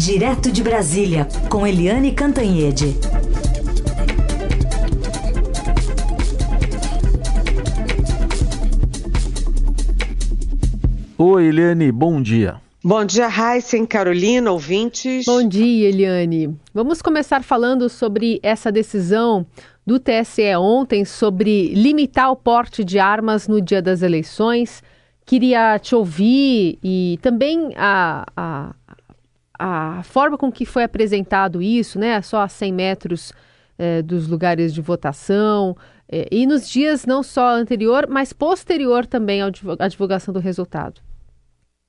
Direto de Brasília, com Eliane Cantanhede. Oi, Eliane, bom dia. Bom dia, Heisen, Carolina, ouvintes. Bom dia, Eliane. Vamos começar falando sobre essa decisão do TSE ontem sobre limitar o porte de armas no dia das eleições. Queria te ouvir e também a, a, a forma com que foi apresentado isso, né? Só a 100 metros eh, dos lugares de votação. Eh, e nos dias não só anterior, mas posterior também à divulgação do resultado.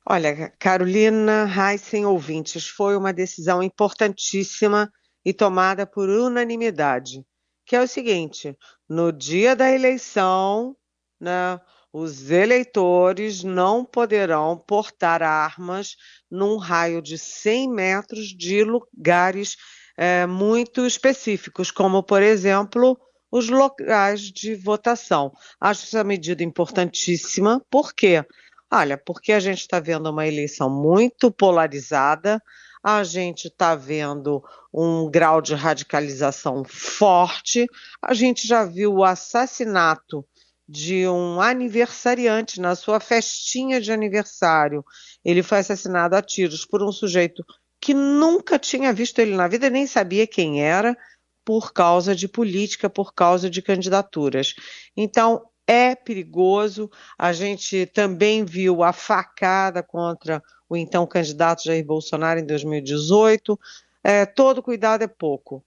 Olha, Carolina, Heisen, ouvintes, foi uma decisão importantíssima e tomada por unanimidade, que é o seguinte: no dia da eleição, né, os eleitores não poderão portar armas num raio de 100 metros de lugares é, muito específicos, como, por exemplo, os locais de votação. Acho essa medida importantíssima, por quê? Olha, porque a gente está vendo uma eleição muito polarizada, a gente está vendo um grau de radicalização forte, a gente já viu o assassinato de um aniversariante na sua festinha de aniversário. Ele foi assassinado a tiros por um sujeito que nunca tinha visto ele na vida, nem sabia quem era, por causa de política, por causa de candidaturas. Então, é perigoso. A gente também viu a facada contra o então candidato Jair Bolsonaro em 2018. É, todo cuidado é pouco.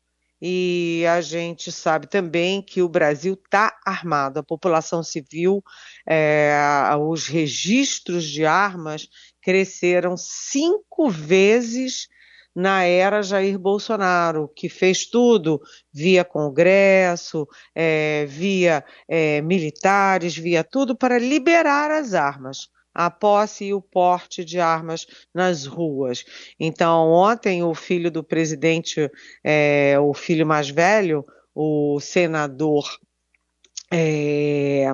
E a gente sabe também que o Brasil está armado, a população civil, é, os registros de armas cresceram cinco vezes na era Jair Bolsonaro, que fez tudo via Congresso, é, via é, militares, via tudo para liberar as armas a posse e o porte de armas nas ruas. Então, ontem, o filho do presidente, é, o filho mais velho, o senador é,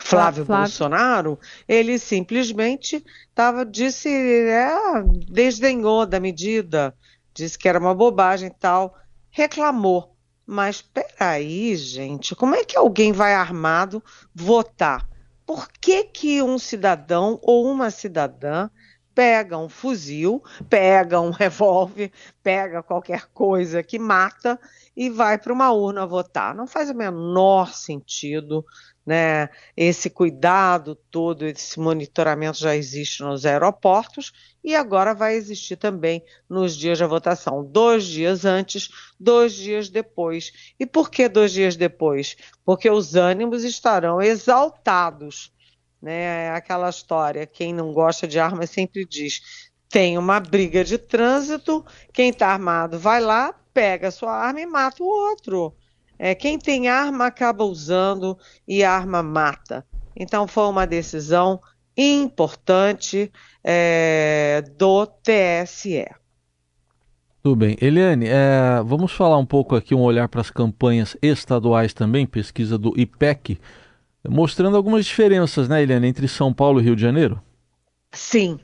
Flávio, Flávio, Bolsonaro, ele simplesmente tava, disse, é, desdenhou da medida, disse que era uma bobagem e tal, reclamou. Mas peraí, gente, como é que alguém vai armado votar? Por que, que um cidadão ou uma cidadã pega um fuzil, pega um revólver, pega qualquer coisa que mata e vai para uma urna votar. Não faz o menor sentido, né? Esse cuidado todo, esse monitoramento já existe nos aeroportos e agora vai existir também nos dias da votação, dois dias antes, dois dias depois. E por que dois dias depois? Porque os ânimos estarão exaltados né? Aquela história, quem não gosta de arma sempre diz: tem uma briga de trânsito, quem está armado vai lá, pega a sua arma e mata o outro. É, quem tem arma acaba usando e a arma mata. Então foi uma decisão importante é, do TSE. Tudo bem. Eliane, é, vamos falar um pouco aqui, um olhar para as campanhas estaduais também, pesquisa do IPEC mostrando algumas diferenças, né, Eliane, entre São Paulo e Rio de Janeiro? Sim,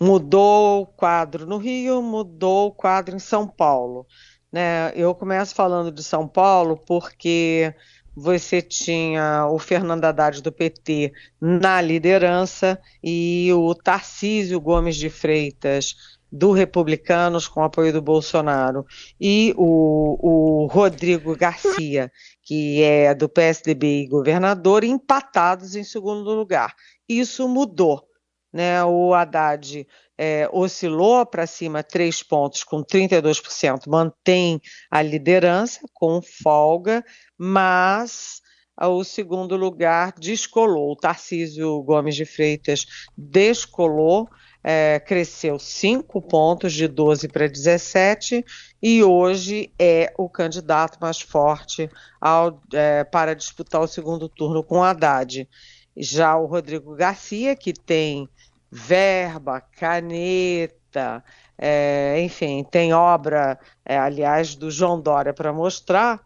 mudou o quadro no Rio, mudou o quadro em São Paulo. Né? Eu começo falando de São Paulo porque você tinha o Fernando Haddad do PT na liderança e o Tarcísio Gomes de Freitas do Republicanos com apoio do Bolsonaro e o, o Rodrigo Garcia, que é do PSDB e governador, empatados em segundo lugar. Isso mudou. Né? O Haddad é, oscilou para cima três pontos com 32%, mantém a liderança com folga, mas o segundo lugar descolou. O Tarcísio Gomes de Freitas descolou é, cresceu 5 pontos, de 12 para 17, e hoje é o candidato mais forte ao, é, para disputar o segundo turno com Haddad. Já o Rodrigo Garcia, que tem verba, caneta, é, enfim, tem obra, é, aliás, do João Dória para mostrar,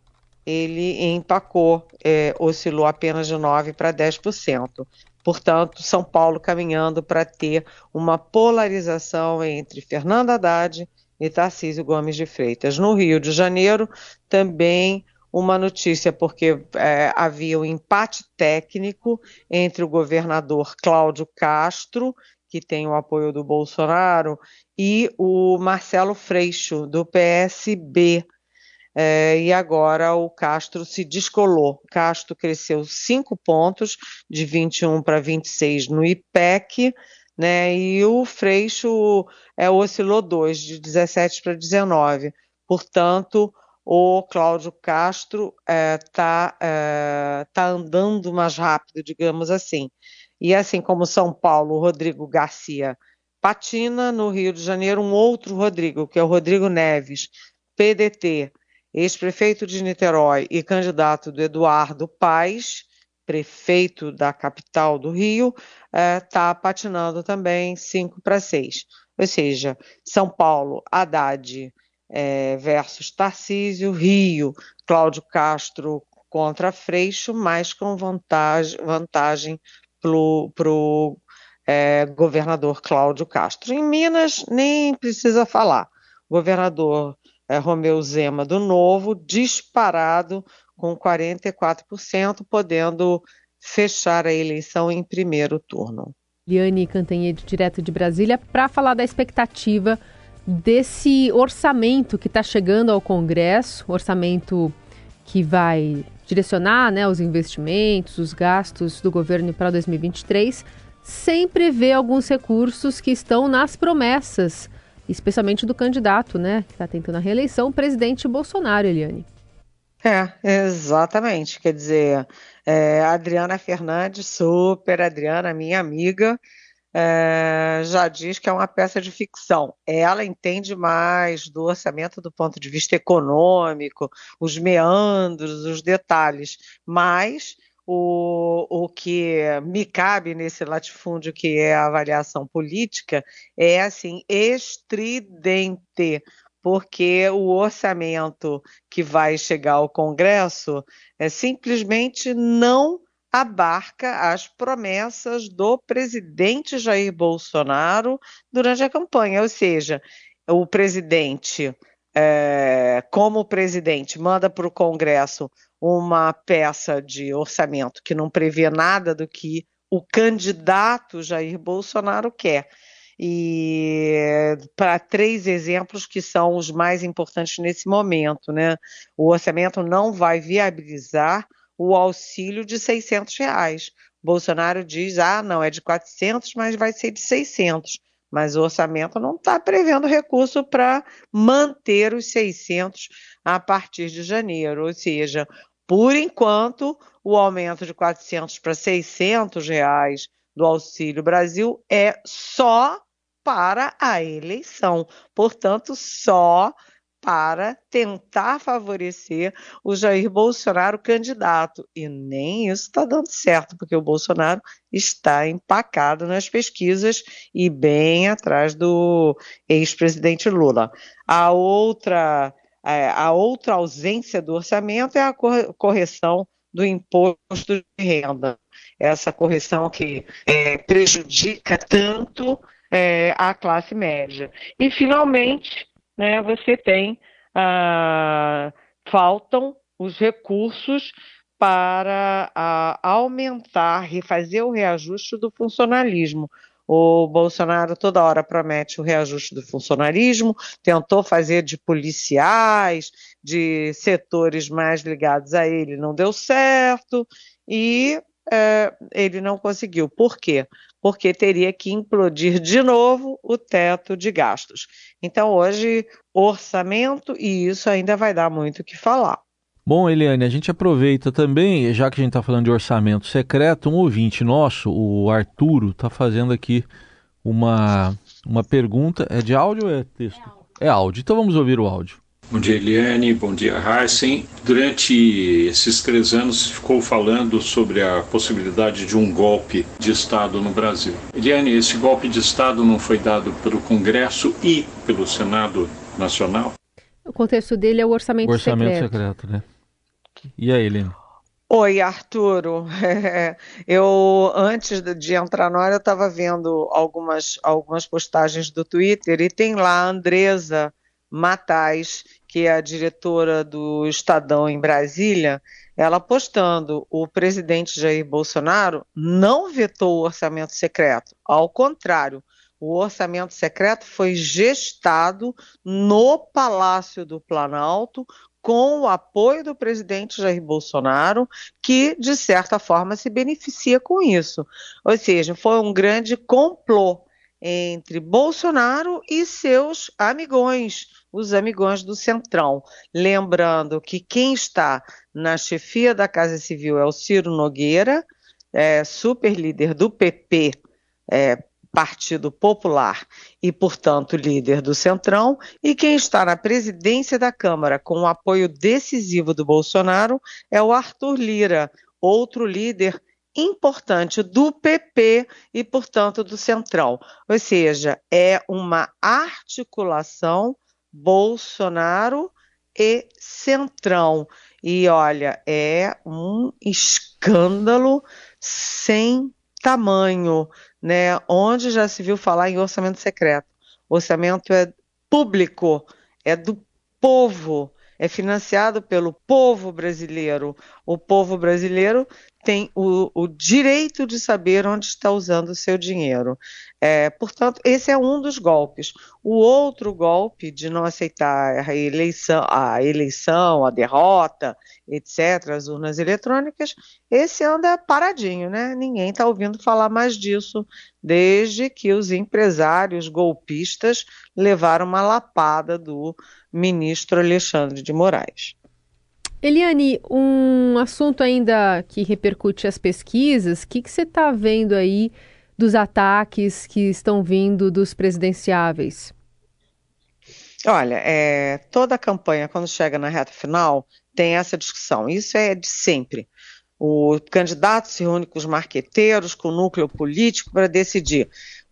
ele empacou, é, oscilou apenas de 9% para 10%. Portanto, São Paulo caminhando para ter uma polarização entre Fernando Haddad e Tarcísio Gomes de Freitas. No Rio de Janeiro, também uma notícia, porque é, havia um empate técnico entre o governador Cláudio Castro, que tem o apoio do Bolsonaro, e o Marcelo Freixo, do PSB. É, e agora o Castro se descolou. Castro cresceu cinco pontos, de 21 para 26 no IPEC, né? E o Freixo é, oscilou dois, de 17 para 19. Portanto, o Cláudio Castro está é, é, tá andando mais rápido, digamos assim. E assim como São Paulo, Rodrigo Garcia patina, no Rio de Janeiro, um outro Rodrigo, que é o Rodrigo Neves, PDT, ex-prefeito de Niterói e candidato do Eduardo Paes, prefeito da capital do Rio, está é, patinando também 5 para 6. Ou seja, São Paulo, Haddad é, versus Tarcísio, Rio, Cláudio Castro contra Freixo, mas com vantagem, vantagem para o é, governador Cláudio Castro. Em Minas, nem precisa falar. O governador é, Romeu Zema, do Novo, disparado com 44%, podendo fechar a eleição em primeiro turno. Liane Cantanhede, direto de Brasília, para falar da expectativa desse orçamento que está chegando ao Congresso, orçamento que vai direcionar né, os investimentos, os gastos do governo para 2023, sem prever alguns recursos que estão nas promessas, especialmente do candidato, né, que está tentando a reeleição, o presidente Bolsonaro, Eliane. É, exatamente. Quer dizer, é, Adriana Fernandes, super Adriana, minha amiga, é, já diz que é uma peça de ficção. Ela entende mais do orçamento do ponto de vista econômico, os meandros, os detalhes, mas o, o que me cabe nesse latifúndio que é a avaliação política é assim estridente porque o orçamento que vai chegar ao Congresso é simplesmente não abarca as promessas do presidente Jair Bolsonaro durante a campanha, ou seja, o presidente, é, como presidente, manda para o Congresso uma peça de orçamento que não prevê nada do que o candidato Jair Bolsonaro quer. E para três exemplos que são os mais importantes nesse momento, né? O orçamento não vai viabilizar o auxílio de 600 reais. Bolsonaro diz, ah, não, é de 400, mas vai ser de 600. Mas o orçamento não está prevendo recurso para manter os 600 a partir de janeiro. Ou seja, por enquanto, o aumento de 400 para 600 reais do Auxílio Brasil é só para a eleição. Portanto, só para tentar favorecer o Jair Bolsonaro candidato. E nem isso está dando certo, porque o Bolsonaro está empacado nas pesquisas e bem atrás do ex-presidente Lula. A outra, é, a outra ausência do orçamento é a correção do imposto de renda. Essa correção que é, prejudica tanto é, a classe média. E, finalmente, né, você tem, ah, faltam os recursos para ah, aumentar, refazer o reajuste do funcionalismo. O Bolsonaro toda hora promete o reajuste do funcionalismo, tentou fazer de policiais, de setores mais ligados a ele, não deu certo, e é, ele não conseguiu. Por quê? Porque teria que implodir de novo o teto de gastos. Então, hoje, orçamento, e isso ainda vai dar muito o que falar. Bom, Eliane, a gente aproveita também, já que a gente está falando de orçamento secreto, um ouvinte nosso, o Arturo, está fazendo aqui uma, uma pergunta. É de áudio ou é texto? É áudio. é áudio. Então vamos ouvir o áudio. Bom dia, Eliane. Bom dia, Heisen. Durante esses três anos, ficou falando sobre a possibilidade de um golpe de Estado no Brasil. Eliane, esse golpe de Estado não foi dado pelo Congresso e pelo Senado Nacional? O contexto dele é o orçamento, o orçamento secreto. secreto, né? E aí, Eliane? Oi, Arturo. eu, antes de entrar na hora, eu estava vendo algumas, algumas postagens do Twitter e tem lá a Andresa Matais, que é a diretora do Estadão em Brasília, ela postando: o presidente Jair Bolsonaro não vetou o orçamento secreto, ao contrário, o orçamento secreto foi gestado no Palácio do Planalto com o apoio do presidente Jair Bolsonaro, que, de certa forma, se beneficia com isso. Ou seja, foi um grande complô entre Bolsonaro e seus amigões, os amigões do Centrão. Lembrando que quem está na chefia da Casa Civil é o Ciro Nogueira, é, super líder do PP, é, Partido Popular e, portanto, líder do Centrão, e quem está na presidência da Câmara com o apoio decisivo do Bolsonaro é o Arthur Lira, outro líder importante do PP e, portanto, do Centrão. Ou seja, é uma articulação Bolsonaro e Centrão. E olha, é um escândalo sem tamanho, né? Onde já se viu falar em orçamento secreto. Orçamento é público, é do povo, é financiado pelo povo brasileiro. O povo brasileiro tem o, o direito de saber onde está usando o seu dinheiro. É, portanto, esse é um dos golpes. O outro golpe de não aceitar a eleição, a, eleição, a derrota, etc., as urnas eletrônicas, esse anda paradinho, né? Ninguém está ouvindo falar mais disso desde que os empresários golpistas levaram uma lapada do ministro Alexandre de Moraes. Eliane, um assunto ainda que repercute as pesquisas, o que, que você está vendo aí dos ataques que estão vindo dos presidenciáveis? Olha, é, toda a campanha, quando chega na reta final, tem essa discussão. Isso é de sempre. O candidato se reúne com os marqueteiros, com o núcleo político, para decidir.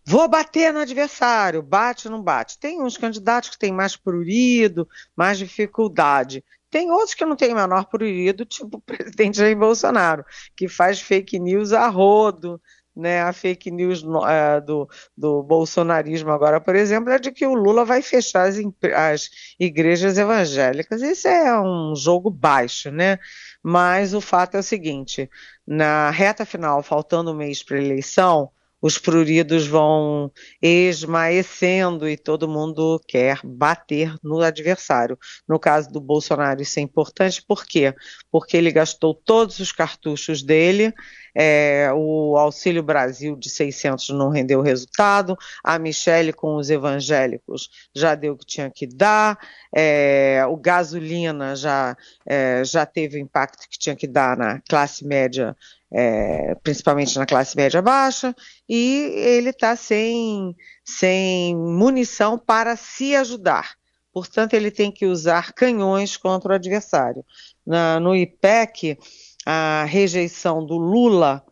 Vou bater no adversário, bate ou não bate. Tem uns candidatos que têm mais prurido, mais dificuldade. Tem outros que não têm menor prurido, tipo o presidente Jair Bolsonaro, que faz fake news a rodo, né, a fake news uh, do, do bolsonarismo agora, por exemplo, é de que o Lula vai fechar as, as igrejas evangélicas. Isso é um jogo baixo, né? Mas o fato é o seguinte: na reta final, faltando um mês para a eleição, os pruridos vão esmaecendo e todo mundo quer bater no adversário. No caso do Bolsonaro, isso é importante, por quê? Porque ele gastou todos os cartuchos dele, é, o Auxílio Brasil de 600 não rendeu resultado, a Michele com os evangélicos já deu o que tinha que dar, é, o gasolina já, é, já teve o impacto que tinha que dar na classe média é, principalmente na classe média baixa, e ele está sem, sem munição para se ajudar. Portanto, ele tem que usar canhões contra o adversário. Na, no IPEC, a rejeição do Lula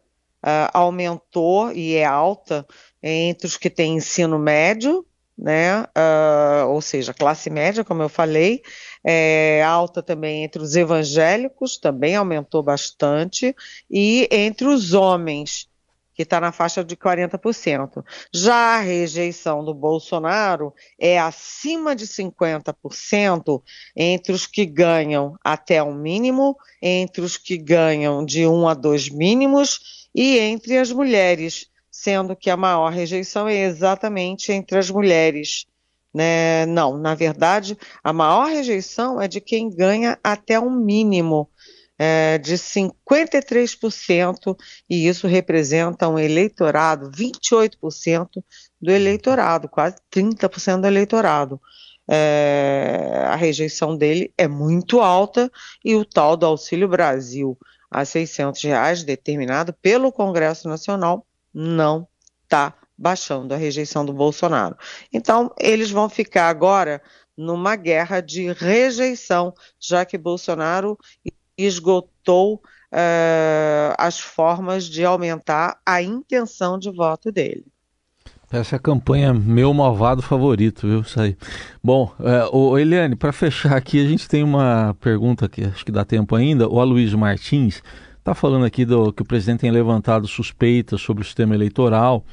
uh, aumentou e é alta entre os que têm ensino médio, né? Uh, ou seja, classe média, como eu falei, é, alta também entre os evangélicos, também aumentou bastante, e entre os homens, que está na faixa de 40%. Já a rejeição do Bolsonaro é acima de 50% entre os que ganham até o um mínimo, entre os que ganham de um a dois mínimos e entre as mulheres sendo que a maior rejeição é exatamente entre as mulheres. Né? Não, na verdade, a maior rejeição é de quem ganha até um mínimo é, de 53%, e isso representa um eleitorado, 28% do eleitorado, quase 30% do eleitorado. É, a rejeição dele é muito alta e o tal do Auxílio Brasil a 600 reais, determinado pelo Congresso Nacional, não está baixando a rejeição do Bolsonaro. Então, eles vão ficar agora numa guerra de rejeição, já que Bolsonaro esgotou uh, as formas de aumentar a intenção de voto dele. Essa é a campanha meu malvado favorito, viu? Isso aí. Bom, é, o Eliane, para fechar aqui, a gente tem uma pergunta que acho que dá tempo ainda. O Aloysio Martins Está falando aqui do que o presidente tem levantado suspeitas sobre o sistema eleitoral.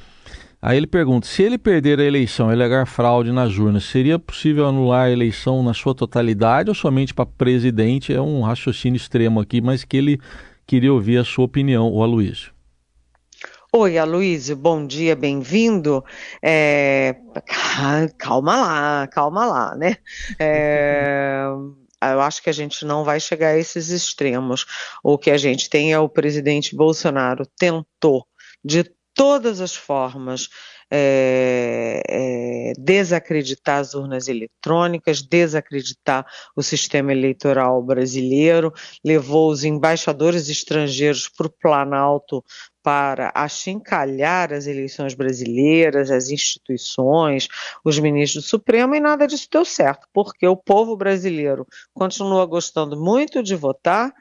Aí ele pergunta: se ele perder a eleição e alegar fraude nas urnas, seria possível anular a eleição na sua totalidade ou somente para presidente? É um raciocínio extremo aqui, mas que ele queria ouvir a sua opinião, o Aloysio. Oi, Aloysio, bom dia, bem-vindo. É... Calma lá, calma lá, né? É... Eu acho que a gente não vai chegar a esses extremos. O que a gente tem é o presidente Bolsonaro tentou de todas as formas é, é, desacreditar as urnas eletrônicas, desacreditar o sistema eleitoral brasileiro, levou os embaixadores estrangeiros para o Planalto para achincalhar as eleições brasileiras, as instituições, os ministros do Supremo, e nada disso deu certo, porque o povo brasileiro continua gostando muito de votar,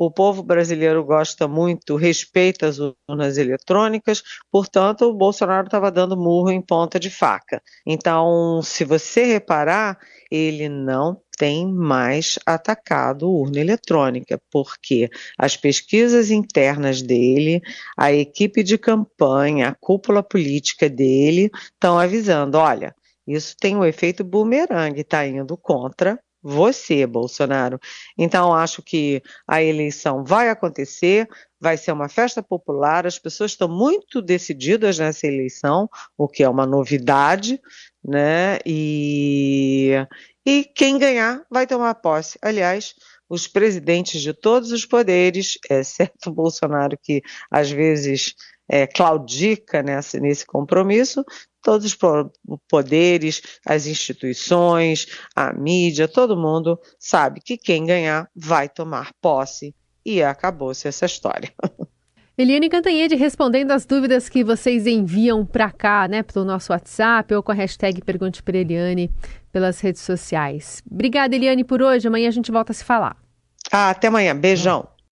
o povo brasileiro gosta muito, respeita as urnas eletrônicas, portanto, o Bolsonaro estava dando murro em ponta de faca. Então, se você reparar, ele não tem mais atacado urna eletrônica, porque as pesquisas internas dele, a equipe de campanha, a cúpula política dele estão avisando: olha, isso tem um efeito bumerangue, está indo contra você, Bolsonaro. Então, acho que a eleição vai acontecer, vai ser uma festa popular, as pessoas estão muito decididas nessa eleição, o que é uma novidade, né? E, e quem ganhar vai tomar posse. Aliás, os presidentes de todos os poderes, exceto Bolsonaro, que às vezes é, claudica nessa, nesse compromisso, todos os poderes, as instituições, a mídia, todo mundo sabe que quem ganhar vai tomar posse e acabou-se essa história. Eliane Cantanhede respondendo as dúvidas que vocês enviam para cá, né, pelo nosso WhatsApp ou com a hashtag Pergunte para Eliane pelas redes sociais. Obrigada, Eliane, por hoje. Amanhã a gente volta a se falar. Ah, até amanhã. Beijão.